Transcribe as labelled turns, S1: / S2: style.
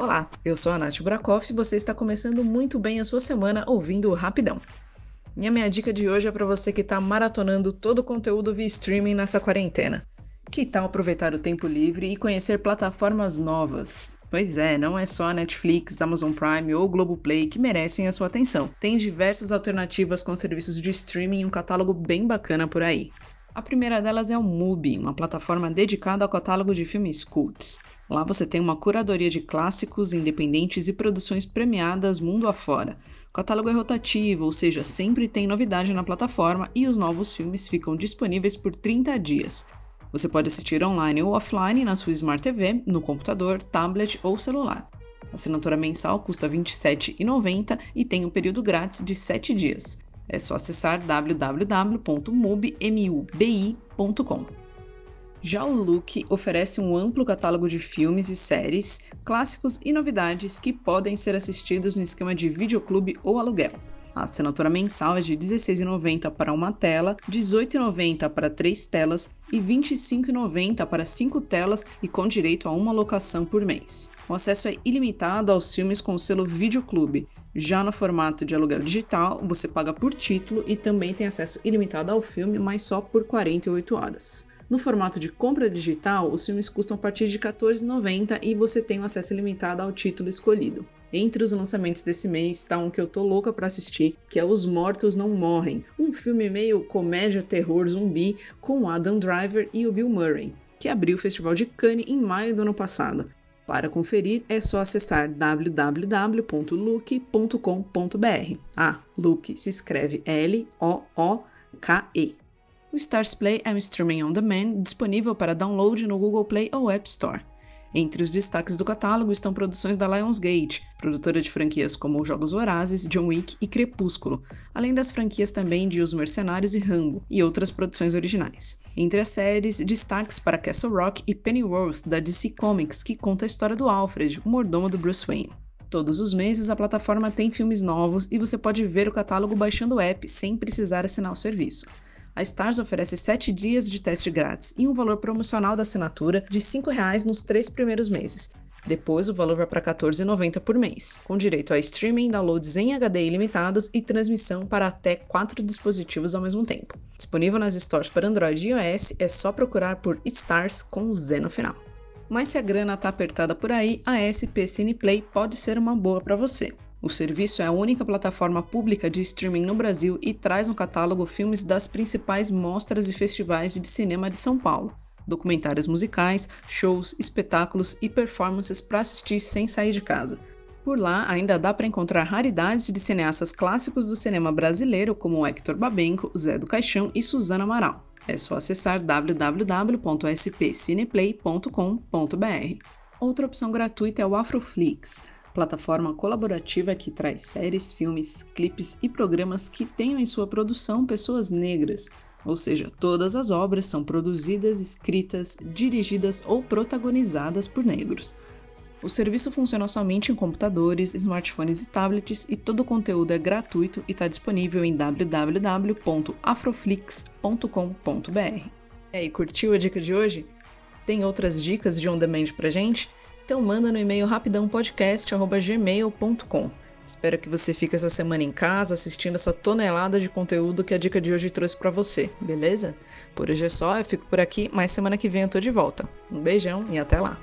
S1: Olá, eu sou a Nath Brakoff e você está começando muito bem a sua semana ouvindo o Rapidão. E a minha dica de hoje é para você que está maratonando todo o conteúdo via streaming nessa quarentena. Que tal aproveitar o tempo livre e conhecer plataformas novas? Pois é, não é só a Netflix, Amazon Prime ou Globoplay que merecem a sua atenção. Tem diversas alternativas com serviços de streaming e um catálogo bem bacana por aí. A primeira delas é o Mubi, uma plataforma dedicada ao catálogo de filmes cults. Lá você tem uma curadoria de clássicos, independentes e produções premiadas mundo afora. O catálogo é rotativo, ou seja, sempre tem novidade na plataforma e os novos filmes ficam disponíveis por 30 dias. Você pode assistir online ou offline na sua Smart TV, no computador, tablet ou celular. A assinatura mensal custa R$ 27,90 e tem um período grátis de 7 dias. É só acessar www.mubi.com. Já o Look oferece um amplo catálogo de filmes e séries, clássicos e novidades que podem ser assistidos no esquema de videoclube ou aluguel. A assinatura mensal é de R$ 16,90 para uma tela, R$ 18,90 para três telas e R$ 25,90 para cinco telas e com direito a uma locação por mês. O acesso é ilimitado aos filmes com o selo Videoclube. Já no formato de aluguel digital, você paga por título e também tem acesso ilimitado ao filme, mas só por 48 horas. No formato de compra digital, os filmes custam a partir de R$ 14,90 e você tem o acesso ilimitado ao título escolhido. Entre os lançamentos desse mês está um que eu tô louca para assistir, que é Os Mortos Não Morrem, um filme meio comédia terror zumbi com Adam Driver e o Bill Murray, que abriu o Festival de Cannes em maio do ano passado. Para conferir, é só acessar www.look.com.br. Ah, Look se escreve L-O-O-K-E. O Stars Play é um streaming on demand disponível para download no Google Play ou App Store. Entre os destaques do catálogo estão produções da Lionsgate, produtora de franquias como Jogos Vorazes, John Wick e Crepúsculo, além das franquias também de Os Mercenários e Rambo, e outras produções originais. Entre as séries, destaques para Castle Rock e Pennyworth, da DC Comics, que conta a história do Alfred, o mordomo do Bruce Wayne. Todos os meses a plataforma tem filmes novos e você pode ver o catálogo baixando o app sem precisar assinar o serviço a Stars oferece 7 dias de teste grátis e um valor promocional da assinatura de R$ 5,00 nos três primeiros meses. Depois, o valor vai para R$ 14,90 por mês, com direito a streaming, downloads em HD ilimitados e transmissão para até quatro dispositivos ao mesmo tempo. Disponível nas stores para Android e iOS, é só procurar por Stars com Z no final. Mas se a grana tá apertada por aí, a SP Cineplay pode ser uma boa para você. O serviço é a única plataforma pública de streaming no Brasil e traz no catálogo filmes das principais mostras e festivais de cinema de São Paulo, documentários musicais, shows, espetáculos e performances para assistir sem sair de casa. Por lá ainda dá para encontrar raridades de cineastas clássicos do cinema brasileiro como Hector Babenco, Zé do Caixão e Suzana Amaral. É só acessar www.spcineplay.com.br. Outra opção gratuita é o Afroflix plataforma colaborativa que traz séries, filmes, clipes e programas que tenham em sua produção pessoas negras, ou seja, todas as obras são produzidas, escritas, dirigidas ou protagonizadas por negros. O serviço funciona somente em computadores, smartphones e tablets e todo o conteúdo é gratuito e está disponível em www.afroflix.com.br. E aí, curtiu a dica de hoje? Tem outras dicas de on demand pra gente? Então manda no e-mail rapidãopodcast.gmail.com. Espero que você fique essa semana em casa assistindo essa tonelada de conteúdo que a dica de hoje trouxe para você, beleza? Por hoje é só, eu fico por aqui, mas semana que vem eu tô de volta. Um beijão e até lá!